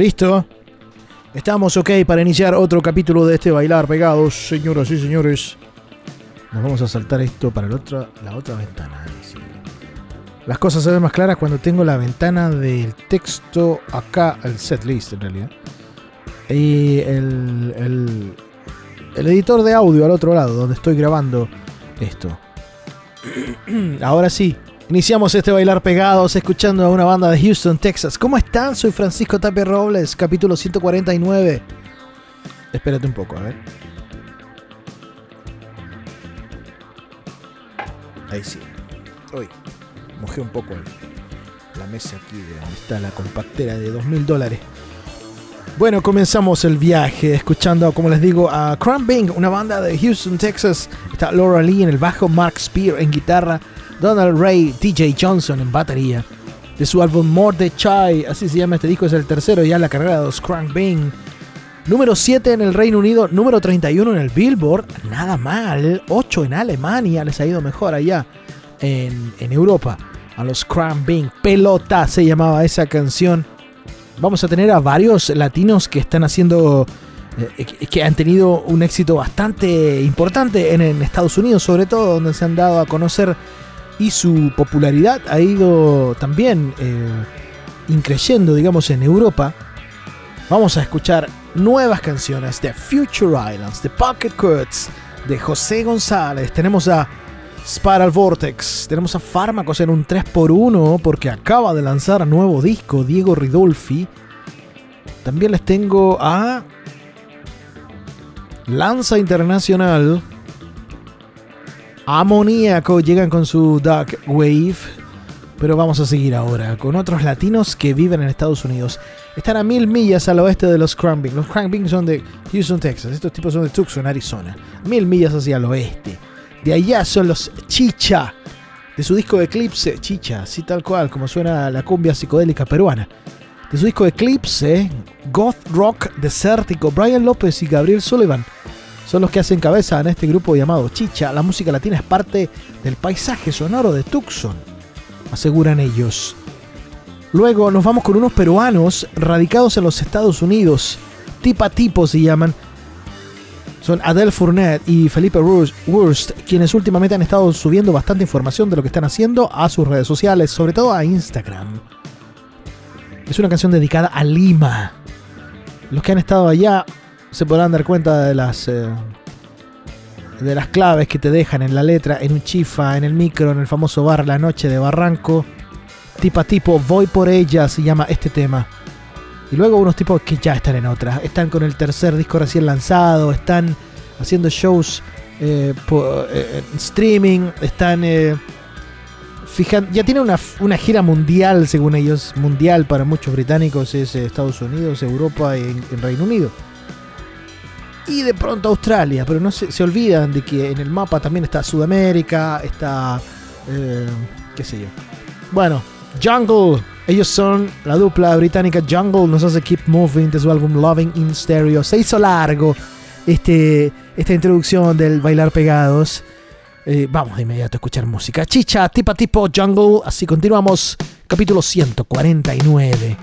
Listo. Estamos ok para iniciar otro capítulo de este Bailar Pegados, señoras y señores. Nos vamos a saltar esto para la otra, la otra ventana. Las cosas se ven más claras cuando tengo la ventana del texto acá, el setlist en realidad. Y el, el, el editor de audio al otro lado, donde estoy grabando esto. Ahora sí, Iniciamos este bailar pegados escuchando a una banda de Houston, Texas. ¿Cómo están? Soy Francisco Tapia Robles, capítulo 149. Espérate un poco, a ver. Ahí sí. Uy, mojé un poco la mesa aquí donde está la compactera de 2000 dólares. Bueno, comenzamos el viaje escuchando, como les digo, a Bing, una banda de Houston, Texas. Está Laura Lee en el bajo, Mark Spear en guitarra, Donald Ray, DJ Johnson en batería. De su álbum More the Chai, así se llama este disco, es el tercero ya en la carrera de los Crank Bing. Número 7 en el Reino Unido, número 31 en el Billboard, nada mal. 8 en Alemania, les ha ido mejor allá en, Europa. A los Crank Bing, Pelota se llamaba esa canción. Vamos a tener a varios latinos que están haciendo eh, que han tenido un éxito bastante importante en, Estados Unidos, sobre todo, donde se han dado a conocer y su popularidad ha ido también eh, increyendo, digamos, en Europa. Vamos a escuchar nuevas canciones de Future Islands, de Pocket Cuts, de José González. Tenemos a Spiral Vortex, tenemos a Fármacos en un 3x1 porque acaba de lanzar nuevo disco Diego Ridolfi. También les tengo a Lanza Internacional amoníaco llegan con su Dark Wave. Pero vamos a seguir ahora con otros latinos que viven en Estados Unidos. Están a mil millas al oeste de los Crankbing. Los Crankbing son de Houston, Texas. Estos tipos son de Tucson, Arizona. Mil millas hacia el oeste. De allá son los Chicha. de su disco Eclipse, chicha, así tal cual, como suena la cumbia psicodélica peruana. De su disco Eclipse, Goth Rock Desértico, Brian López y Gabriel Sullivan son los que hacen cabeza en este grupo llamado Chicha. La música latina es parte del paisaje sonoro de Tucson, aseguran ellos. Luego nos vamos con unos peruanos radicados en los Estados Unidos. Tipa Tipo se llaman. Son Adele Fournet y Felipe Wurst, quienes últimamente han estado subiendo bastante información de lo que están haciendo a sus redes sociales, sobre todo a Instagram. Es una canción dedicada a Lima. Los que han estado allá se podrán dar cuenta de las eh, de las claves que te dejan en la letra, en un chifa, en el micro, en el famoso bar La Noche de Barranco. Tipa tipo, voy por ella, se llama este tema. Y luego unos tipos que ya están en otra. Están con el tercer disco recién lanzado, están haciendo shows eh, por, eh, streaming, están... Eh, ya tiene una, una, gira mundial, según ellos, mundial para muchos británicos, es Estados Unidos, Europa y en, Reino Unido. Y de pronto Australia, pero no se, se, olvidan de que en el mapa también está Sudamérica, está... qué sé yo. Bueno, Jungle. Ellos son la dupla británica Jungle. Nos hace Keep Moving de su álbum Loving in Stereo. Se hizo largo este, esta introducción del bailar pegados. Eh, vamos de inmediato a escuchar música. Chicha, tipa tipo Jungle. Así continuamos. Capítulo 149.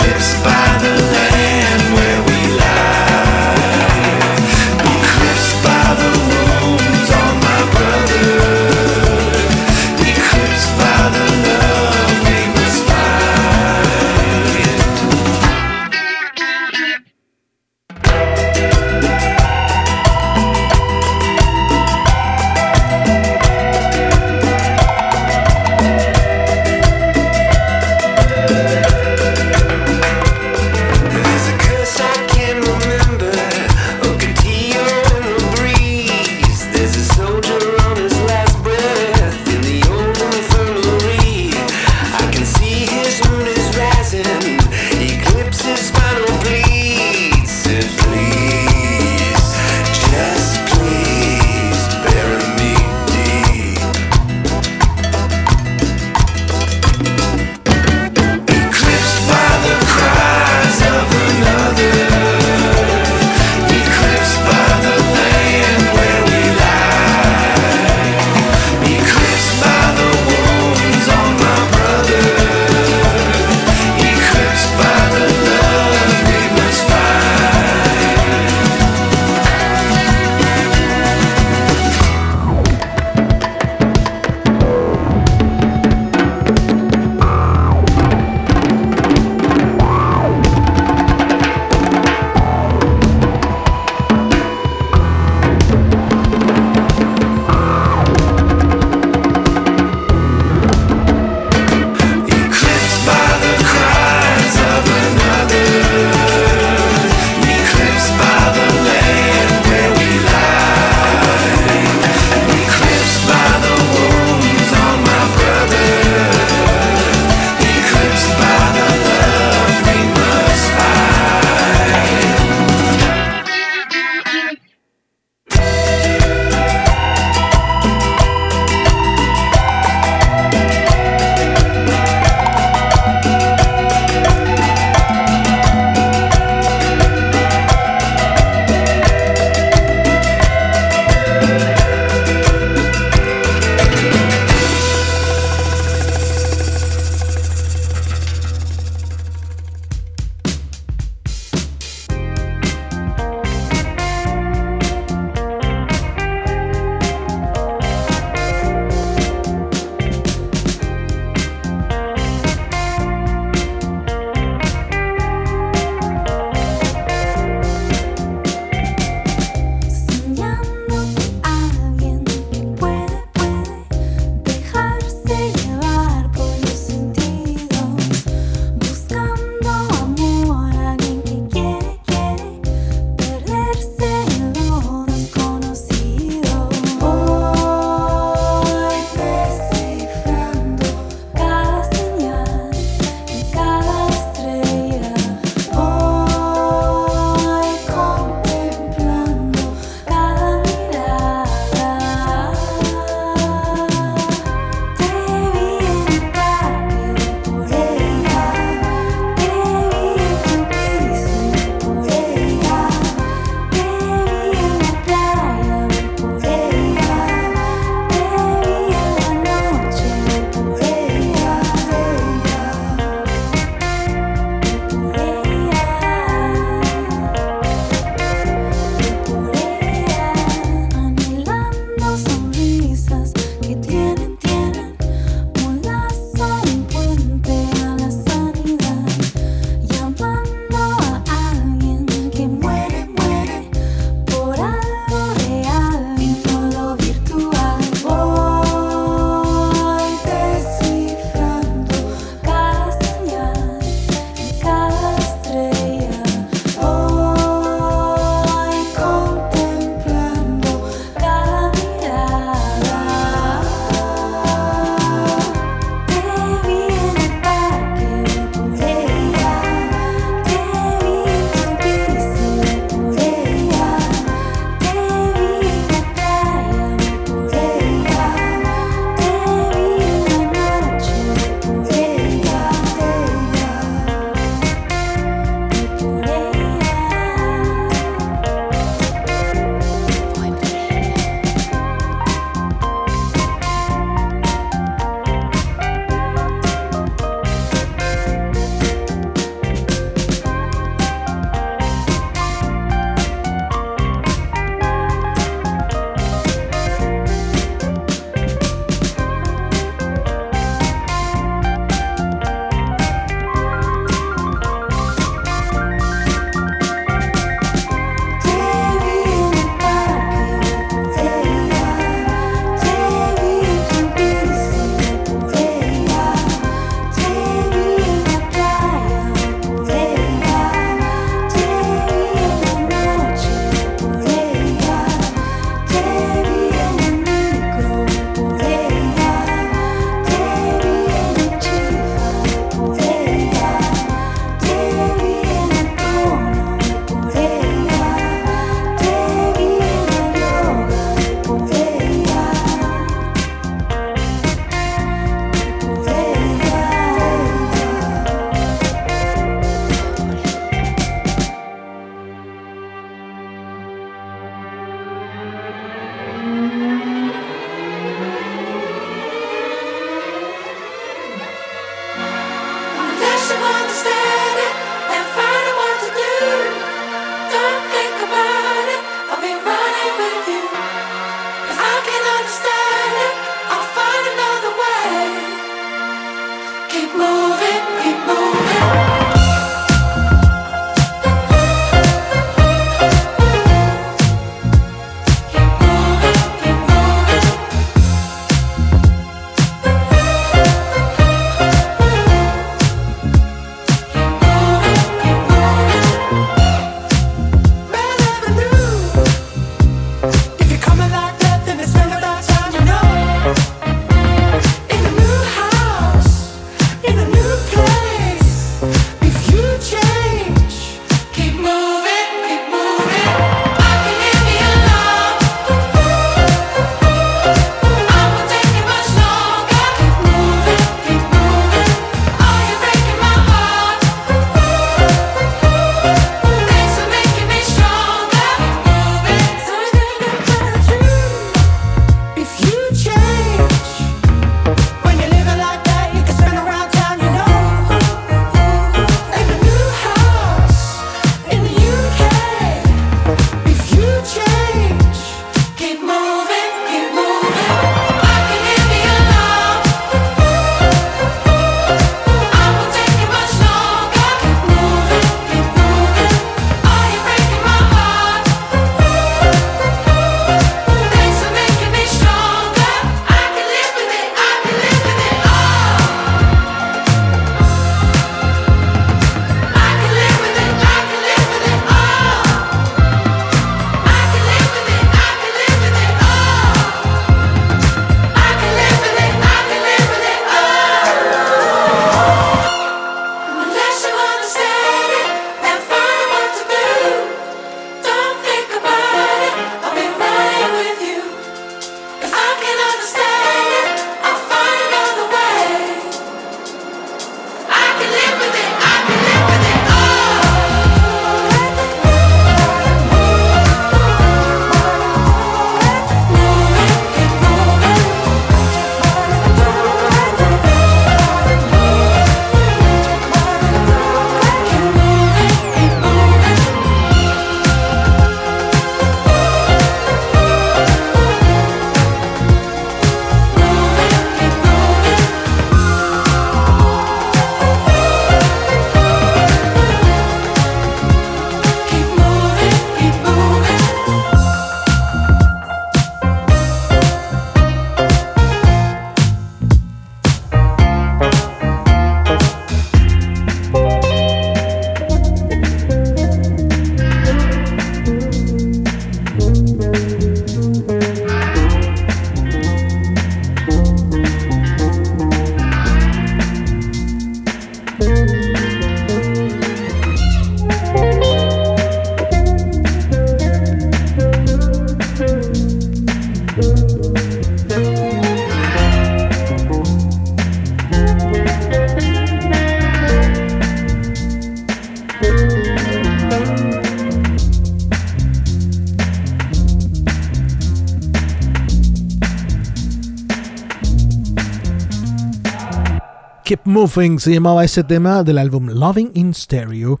Moving se llamaba ese tema del álbum Loving in Stereo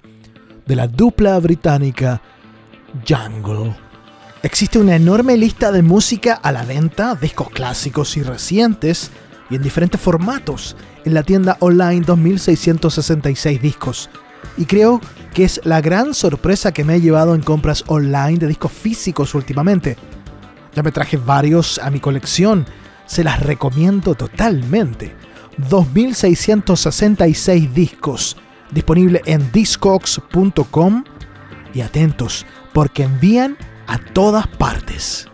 de la dupla británica Jungle. Existe una enorme lista de música a la venta, discos clásicos y recientes, y en diferentes formatos, en la tienda online 2666 discos. Y creo que es la gran sorpresa que me he llevado en compras online de discos físicos últimamente. Ya me traje varios a mi colección, se las recomiendo totalmente. 2666 discos, disponible en discogs.com y atentos, porque envían a todas partes.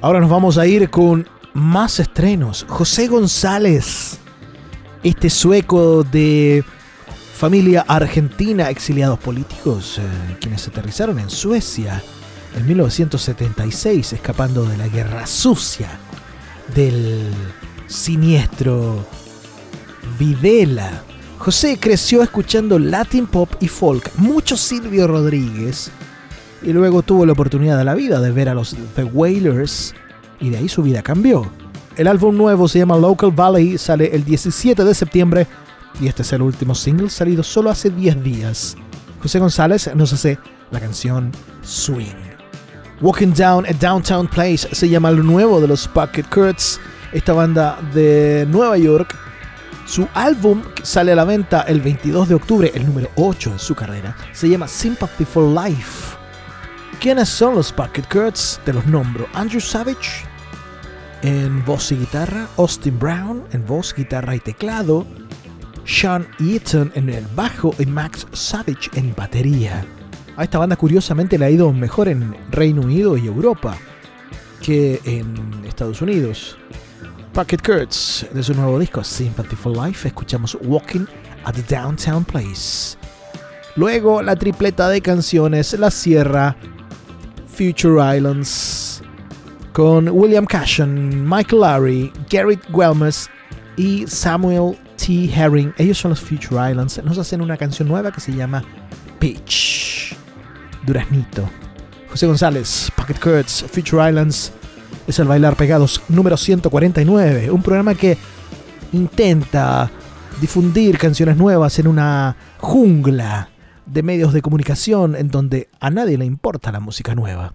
Ahora nos vamos a ir con más estrenos. José González, este sueco de familia argentina, exiliados políticos, eh, quienes aterrizaron en Suecia en 1976, escapando de la guerra sucia del siniestro Videla. José creció escuchando Latin pop y folk, mucho Silvio Rodríguez, y luego tuvo la oportunidad de la vida de ver a los The Wailers y de ahí su vida cambió. El álbum nuevo se llama Local Valley, sale el 17 de septiembre y este es el último single salido solo hace 10 días. José González nos hace la canción Swing. Walking Down a Downtown Place se llama lo nuevo de los Pocket Kurtz, esta banda de Nueva York. Su álbum sale a la venta el 22 de octubre, el número 8 en su carrera, se llama Sympathy for Life. ¿Quiénes son los Pocket Kurtz? Te los nombro. Andrew Savage en voz y guitarra, Austin Brown en voz, guitarra y teclado, Sean Eaton en el bajo y Max Savage en batería. A esta banda curiosamente le ha ido mejor en Reino Unido y Europa que en Estados Unidos. Pocket Kurtz, de su nuevo disco Sympathy for Life, escuchamos Walking at the Downtown Place. Luego la tripleta de canciones La Sierra, Future Islands, con William Cashin, Michael Larry, Garrett Welmes y Samuel T. Herring. Ellos son los Future Islands. Nos hacen una canción nueva que se llama Peach. Duraznito. José González, Pocket Kurtz, Future Islands. Es el Bailar Pegados número 149. Un programa que intenta difundir canciones nuevas en una jungla de medios de comunicación en donde a nadie le importa la música nueva.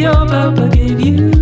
your papa gave you.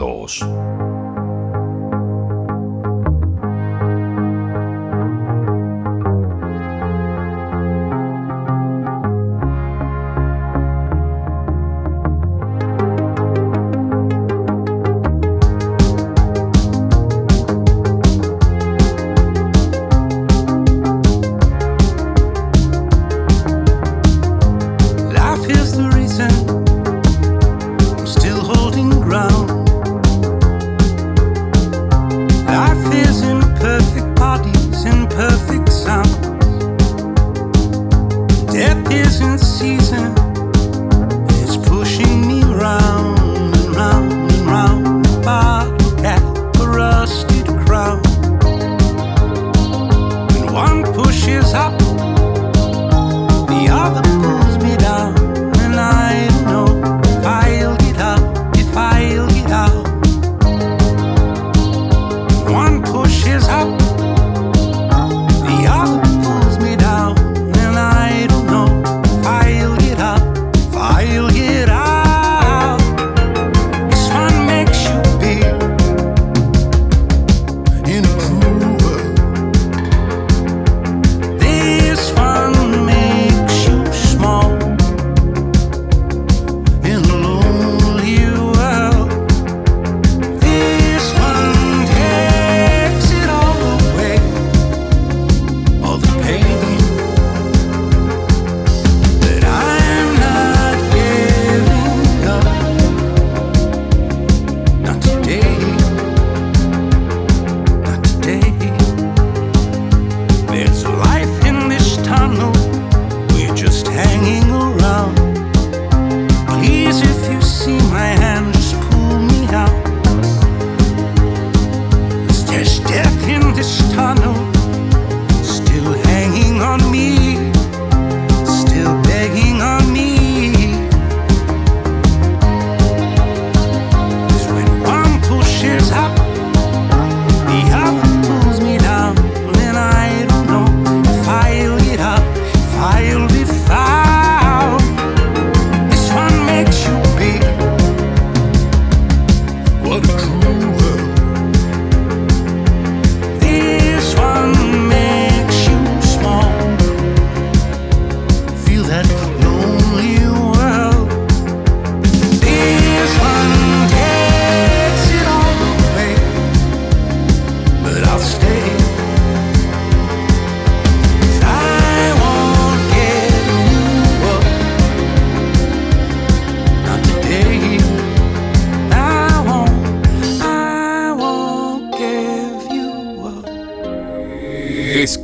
Pegados.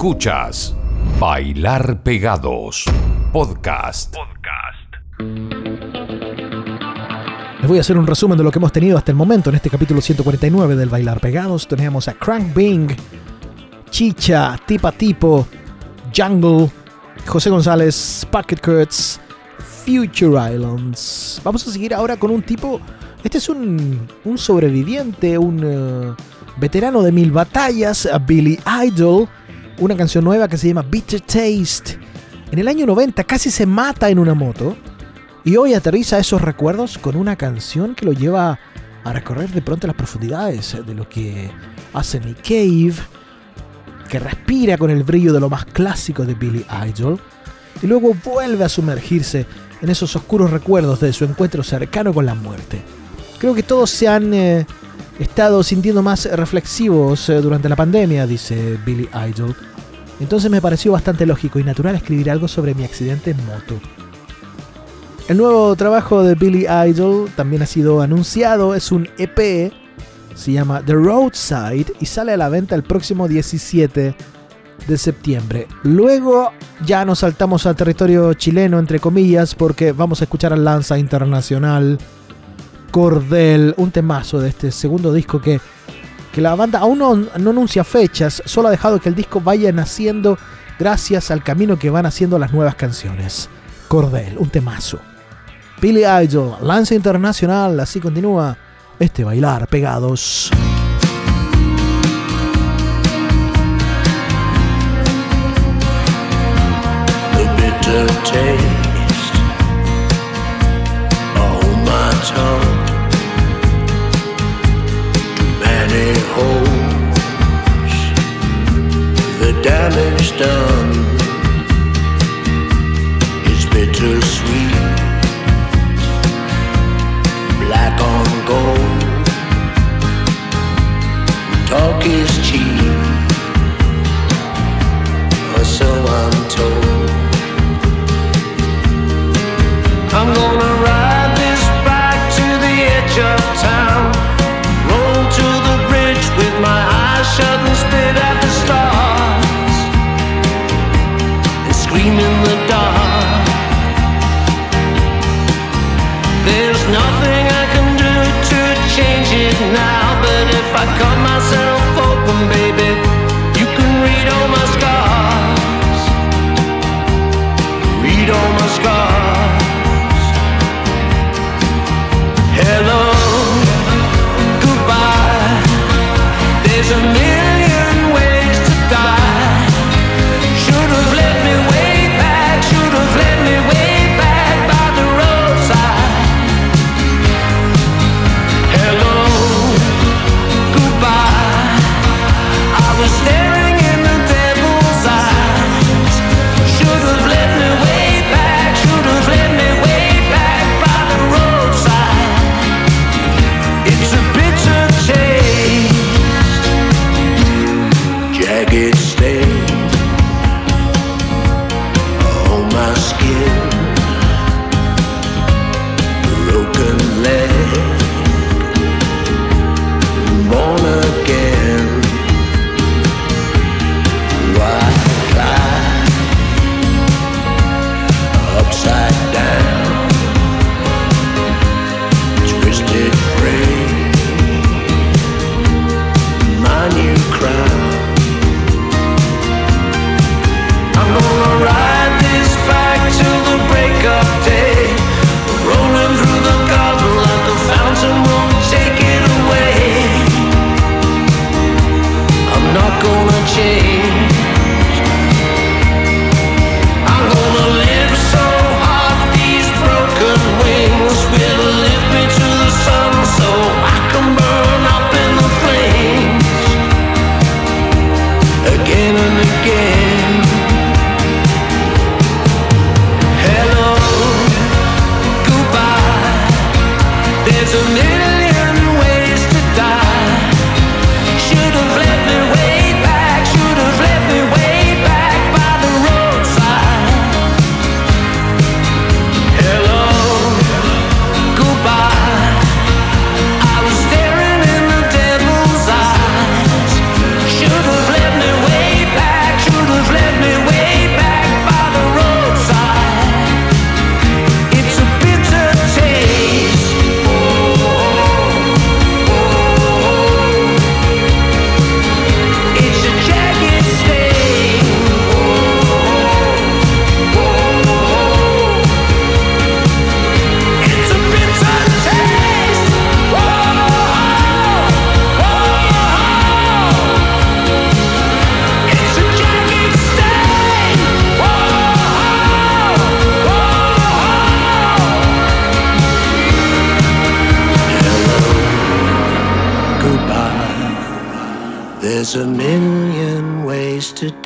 Escuchas Bailar Pegados Podcast. Les voy a hacer un resumen de lo que hemos tenido hasta el momento en este capítulo 149 del Bailar Pegados. Teníamos a Crank Bing, Chicha, Tipa Tipo, Jungle, José González, Pocket Kurtz, Future Islands. Vamos a seguir ahora con un tipo. Este es un, un sobreviviente, un eh, veterano de mil batallas, Billy Idol. Una canción nueva que se llama Bitter Taste. En el año 90 casi se mata en una moto. Y hoy aterriza esos recuerdos con una canción que lo lleva a recorrer de pronto las profundidades de lo que hace Nick Cave, que respira con el brillo de lo más clásico de Billy Idol, y luego vuelve a sumergirse en esos oscuros recuerdos de su encuentro cercano con la muerte. Creo que todos se han eh, estado sintiendo más reflexivos eh, durante la pandemia, dice Billy Idol. Entonces me pareció bastante lógico y natural escribir algo sobre mi accidente en moto. El nuevo trabajo de Billy Idol también ha sido anunciado, es un EP, se llama The Roadside y sale a la venta el próximo 17 de septiembre. Luego ya nos saltamos al territorio chileno, entre comillas, porque vamos a escuchar al Lanza Internacional, Cordel, un temazo de este segundo disco que, que la banda aún no, anuncia fechas, solo ha dejado que el disco vaya naciendo gracias al camino que van haciendo las nuevas canciones. Cordel, un temazo. Billy Idol, Lanza Internacional, así continúa este bailar pegados. My tongue. Many holes, the damage done is bittersweet, black on gold. Talk is cheap, or so I'm told. I'm gonna if I cut myself open, baby, you can read all my scars. Read all my scars. Hello, goodbye. There's a It's a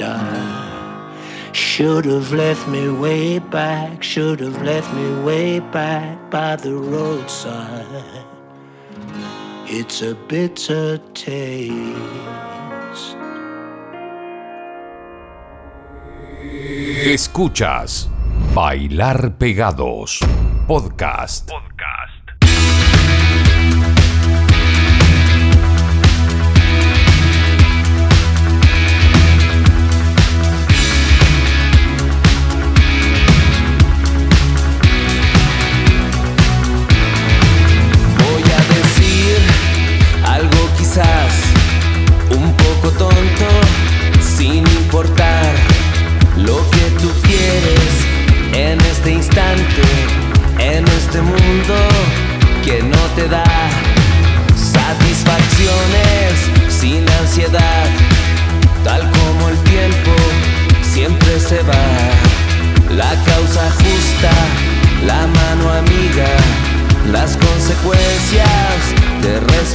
die. Should have left me way back, should have left me way back by the roadside. It's a bitter taste. Escuchas Bailar Pegados Podcast. Voy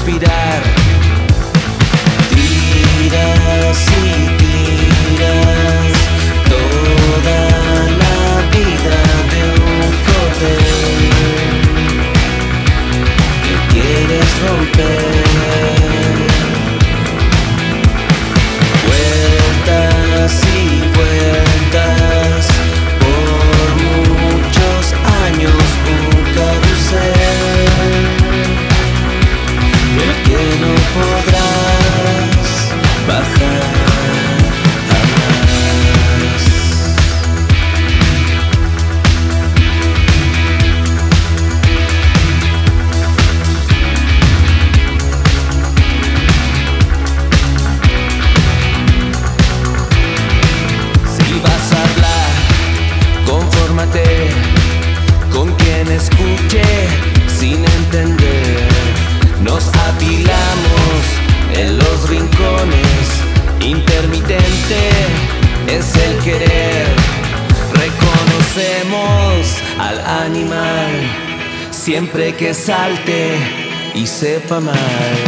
respirar. Tiras y tiras toda la vida de un cordel que quieres romper. Y sepa mal.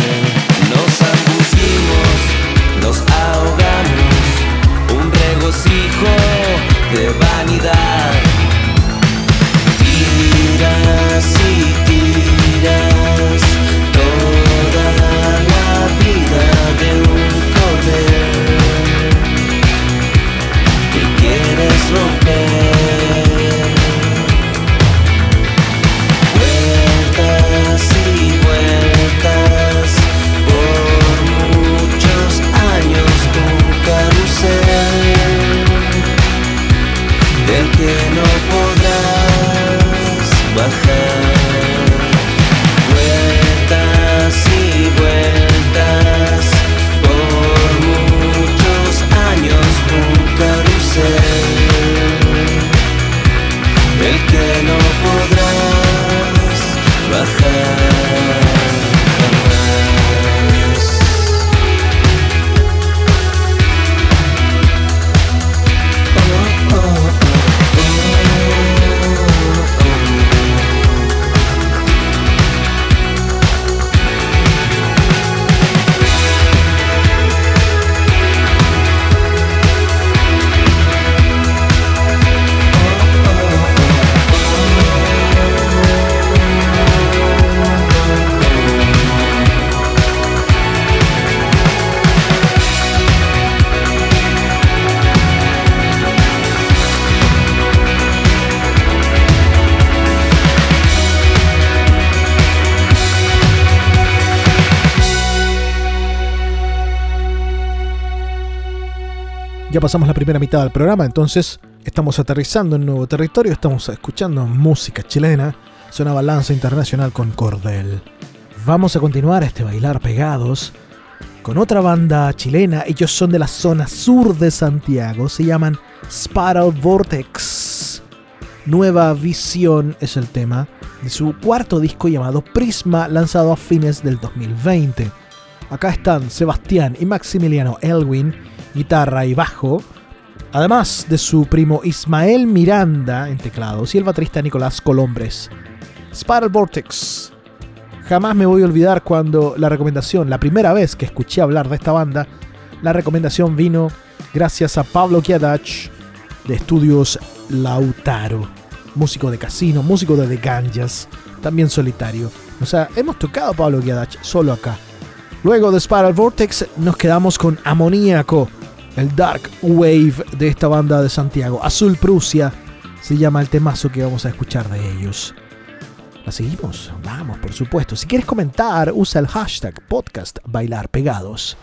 Pasamos la primera mitad del programa, entonces estamos aterrizando en nuevo territorio, estamos escuchando música chilena, sonaba Lanza Internacional con Cordel. Vamos a continuar este bailar pegados con otra banda chilena, ellos son de la zona sur de Santiago, se llaman Spiral Vortex. Nueva Visión es el tema de su cuarto disco llamado Prisma, lanzado a fines del 2020. Acá están Sebastián y Maximiliano Elwin, guitarra y bajo, además de su primo Ismael Miranda en teclados y el baterista Nicolás Colombres. Spiral Vortex. Jamás me voy a olvidar cuando la recomendación, la primera vez que escuché hablar de esta banda, La recomendación vino gracias a Pablo Kiadach de Estudios Lautaro, músico de casino, músico de The Ganjas, también solitario. O sea, hemos tocado a Pablo Kiadach solo acá. Luego de Spiral Vortex nos quedamos con Amoníaco, el dark wave de esta banda de Santiago. Azul Prusia se llama el temazo que vamos a escuchar de ellos. ¿La seguimos? Vamos, por supuesto. Si quieres comentar, usa el hashtag podcast bailar pegados.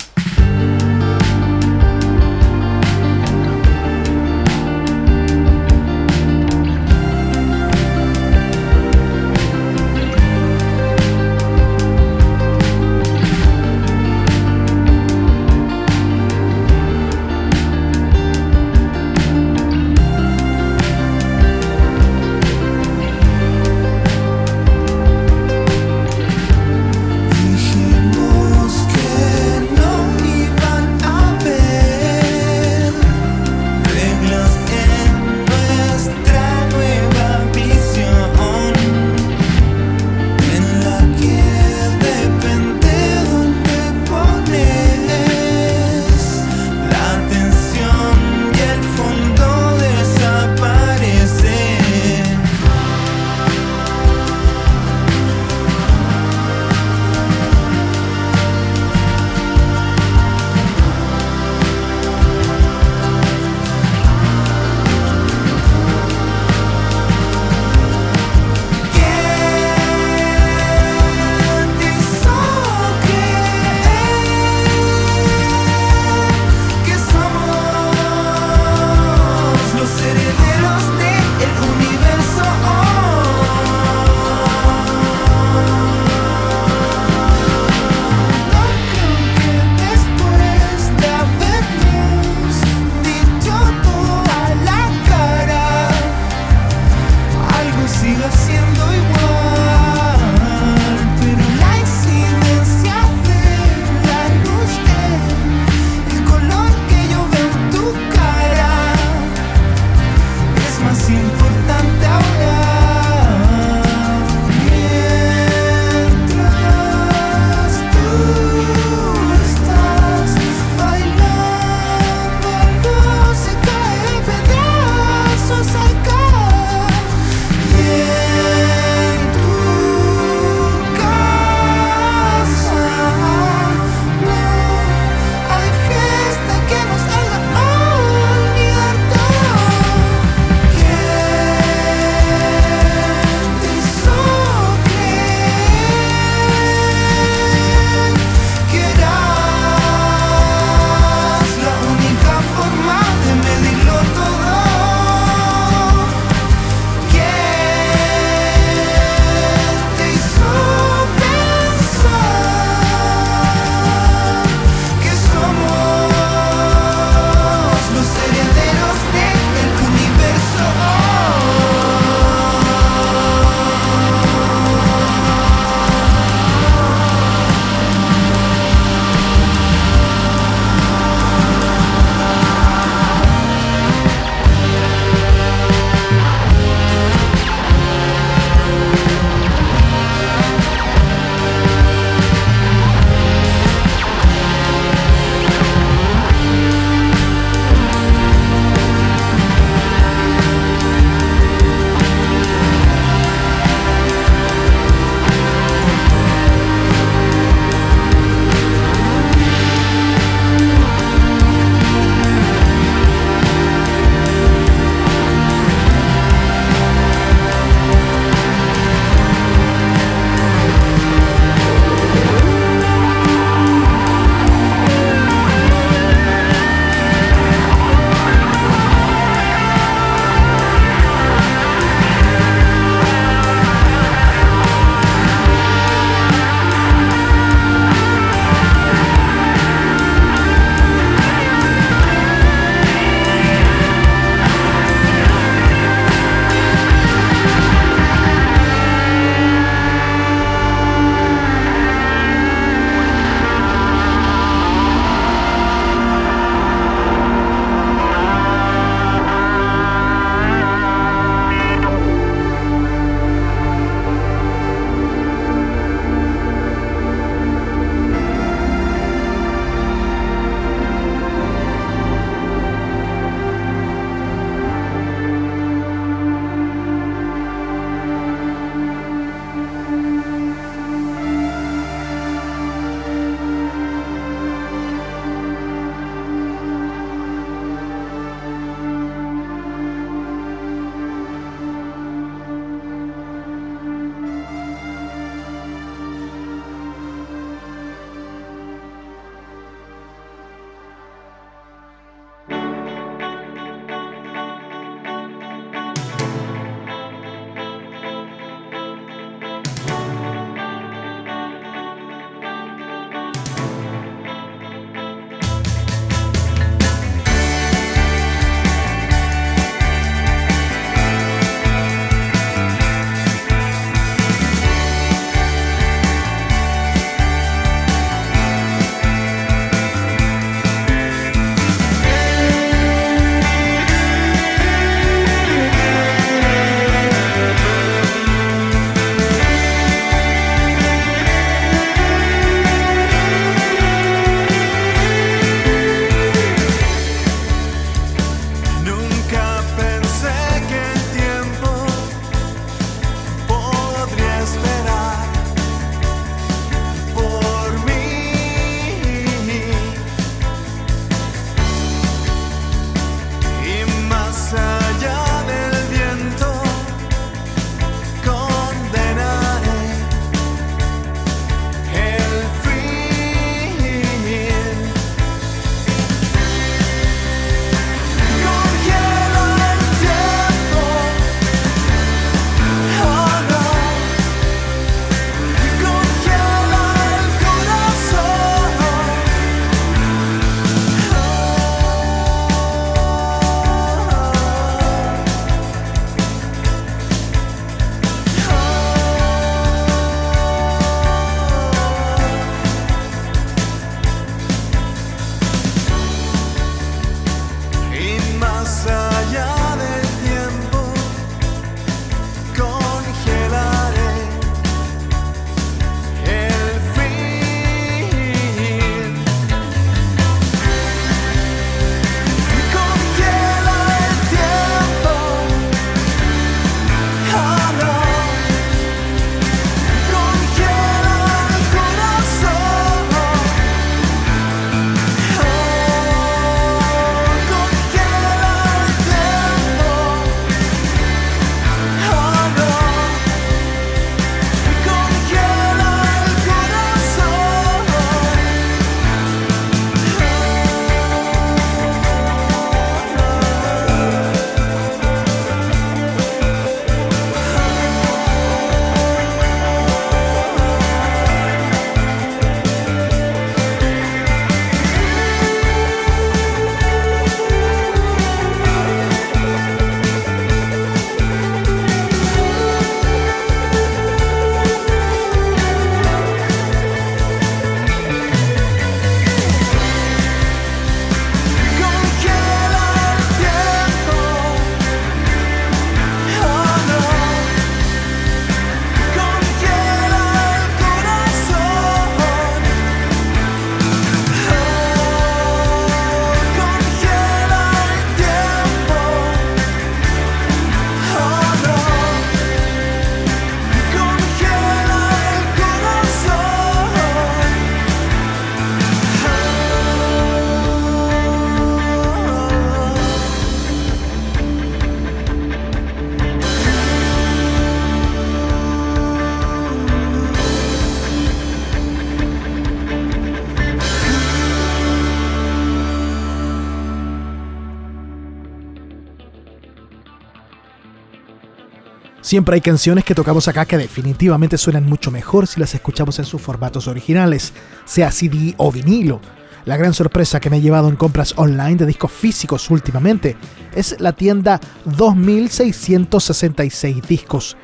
Siempre hay canciones que tocamos acá que definitivamente suenan mucho mejor si las escuchamos en sus formatos originales, sea CD o vinilo. La gran sorpresa que me he llevado en compras online de discos físicos últimamente es la tienda 2666 discos.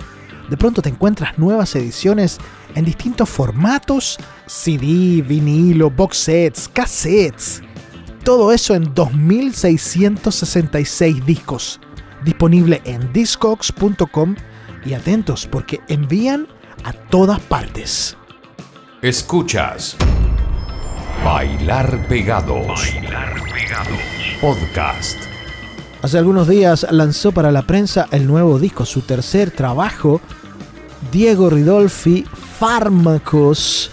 De pronto te encuentras nuevas ediciones en distintos formatos, CD, vinilo, box sets, cassettes. Todo eso en 2666 discos. Disponible en discogs.com y atentos porque envían a todas partes. Escuchas Bailar Pegados. Podcast. Hace algunos días lanzó para la prensa el nuevo disco, su tercer trabajo, Diego Ridolfi, Fármacos.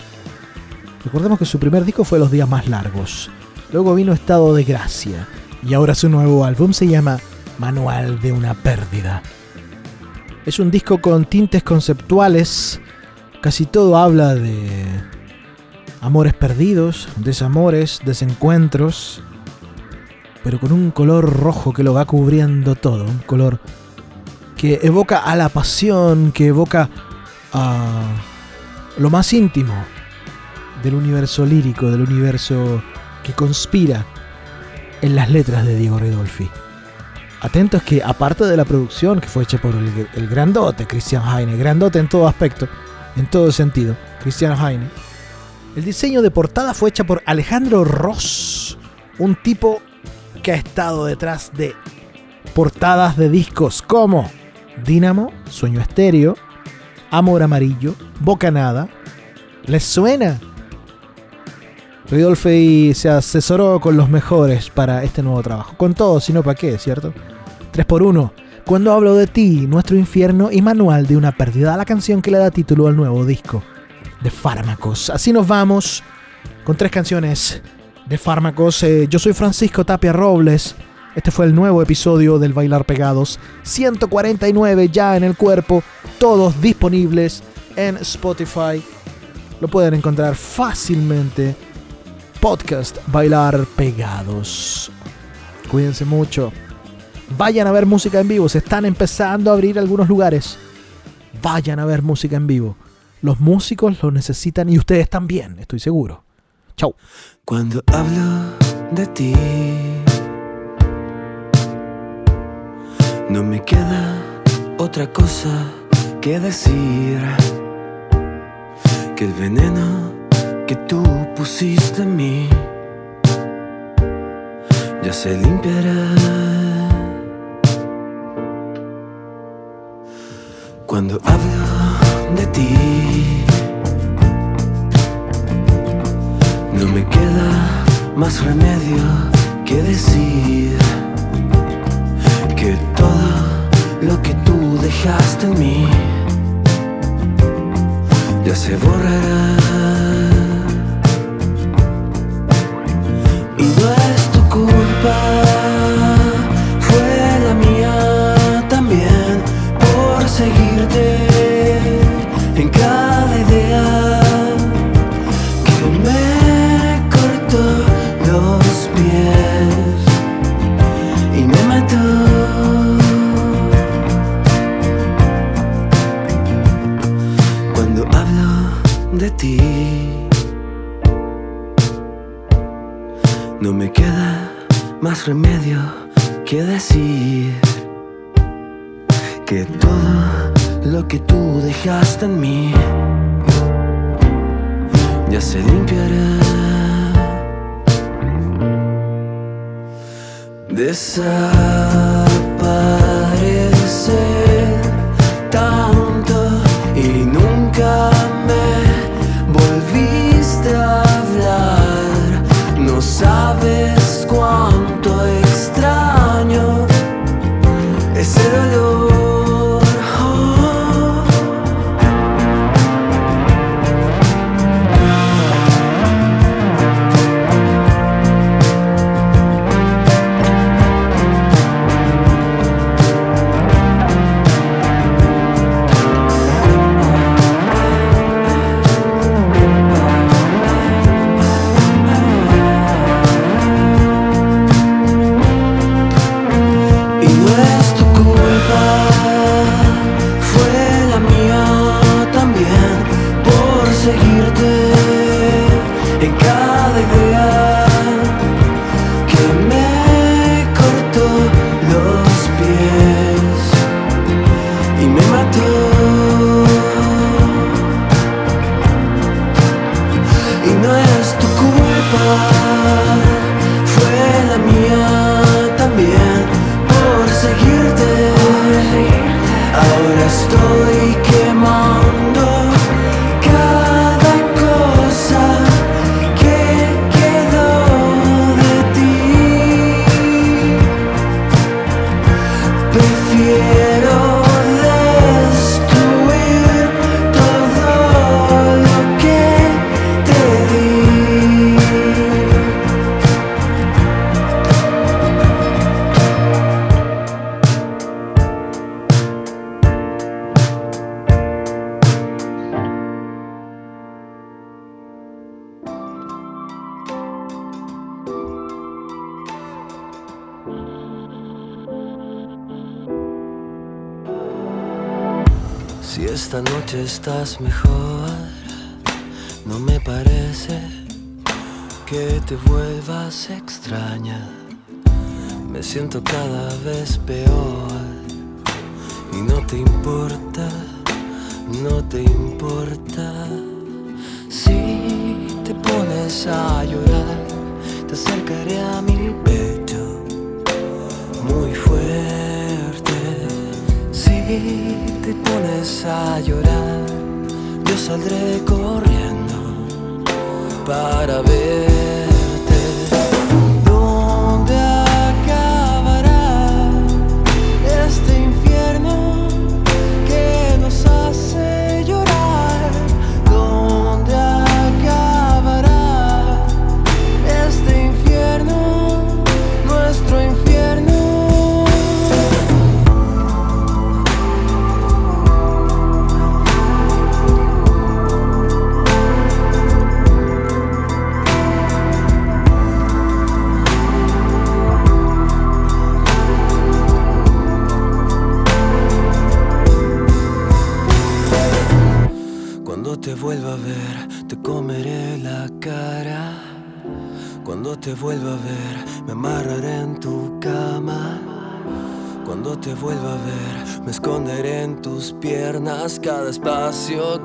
Recordemos que su primer disco fue Los Días Más Largos. Luego vino Estado de Gracia. Y ahora su nuevo álbum se llama Manual de una Pérdida. Es un disco con tintes conceptuales. Casi todo habla de amores perdidos, desamores, desencuentros, pero con un color rojo que lo va cubriendo todo, un color que evoca a la pasión, que evoca a lo más íntimo del universo lírico, del universo que conspira en las letras de Diego Ridolfi. Atentos que aparte de la producción que fue hecha por el, grandote Christian Heine, grandote en todo aspecto, en todo sentido, Christian Heine, el diseño de portada fue hecha por Alejandro Ross, un tipo que ha estado detrás de portadas de discos como Dínamo, Sueño Estéreo, Amor Amarillo, Bocanada. ¿Les suena? Ridolfi se asesoró con los mejores para este nuevo trabajo. Con todo, si no, ¿para qué? ¿Cierto? 3x1. Cuando hablo de ti, nuestro infierno y manual de una pérdida, la canción que le da título al nuevo disco de Fármacos. Así nos vamos con tres canciones de Fármacos. Eh, yo soy Francisco Tapia Robles. Este fue el nuevo episodio del Bailar Pegados. 149 ya en el cuerpo. Todos disponibles en Spotify. Lo pueden encontrar fácilmente. Podcast Bailar Pegados. Cuídense mucho. Vayan a ver música en vivo. Se están empezando a abrir algunos lugares. Vayan a ver música en vivo. Los músicos lo necesitan y ustedes también, estoy seguro. Chau. Cuando hablo de ti, no me queda otra cosa que decir que el veneno que tú pusiste en mí ya se limpiará. Cuando hablo de ti, no me queda más remedio que decir que todo lo que tú dejaste en mí ya se borrará. Y no es tu culpa, remedio que decir que todo lo que tú dejaste en mí ya se limpiará. Desaparecer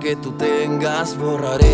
que tú tengas, borraré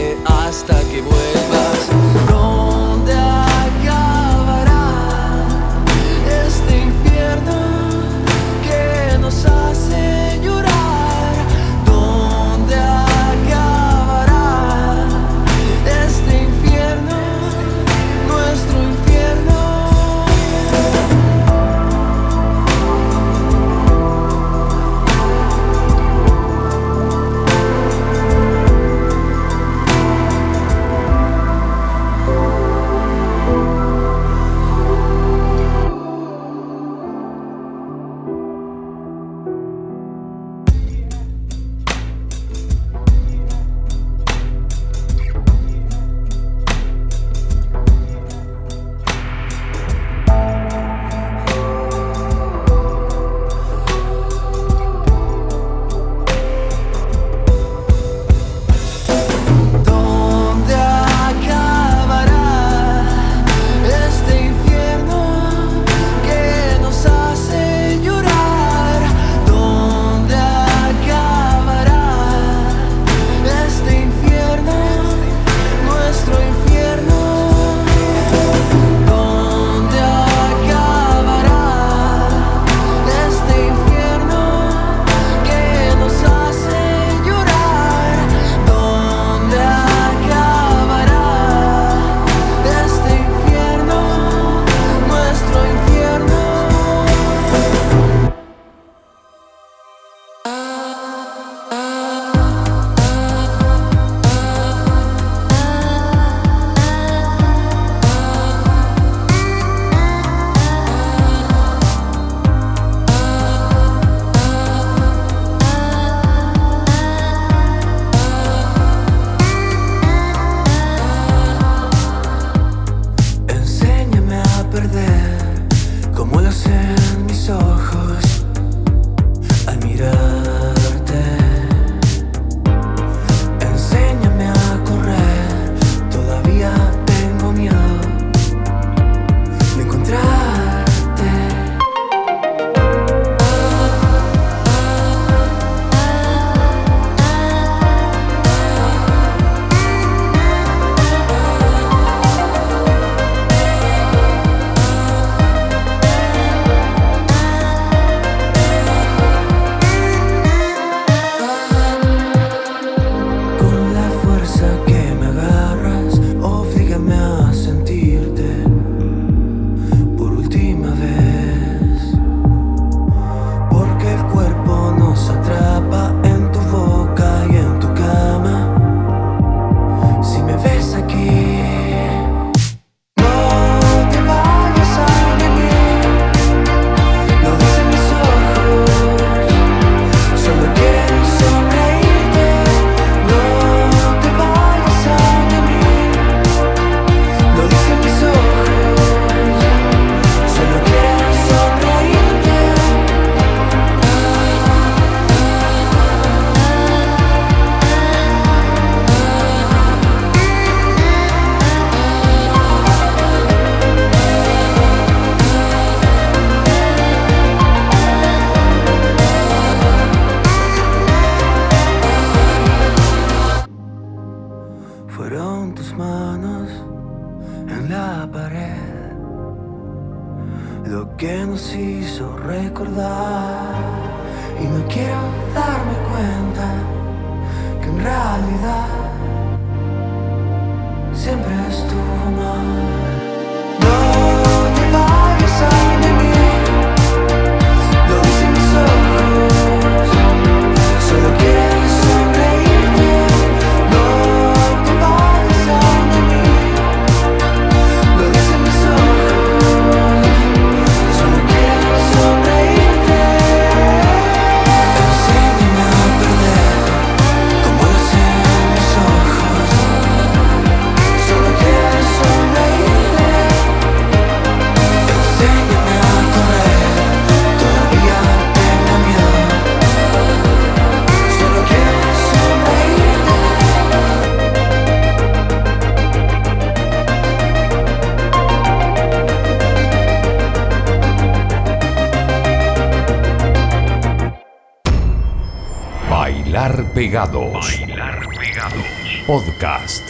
Bailar Pegados. Podcast.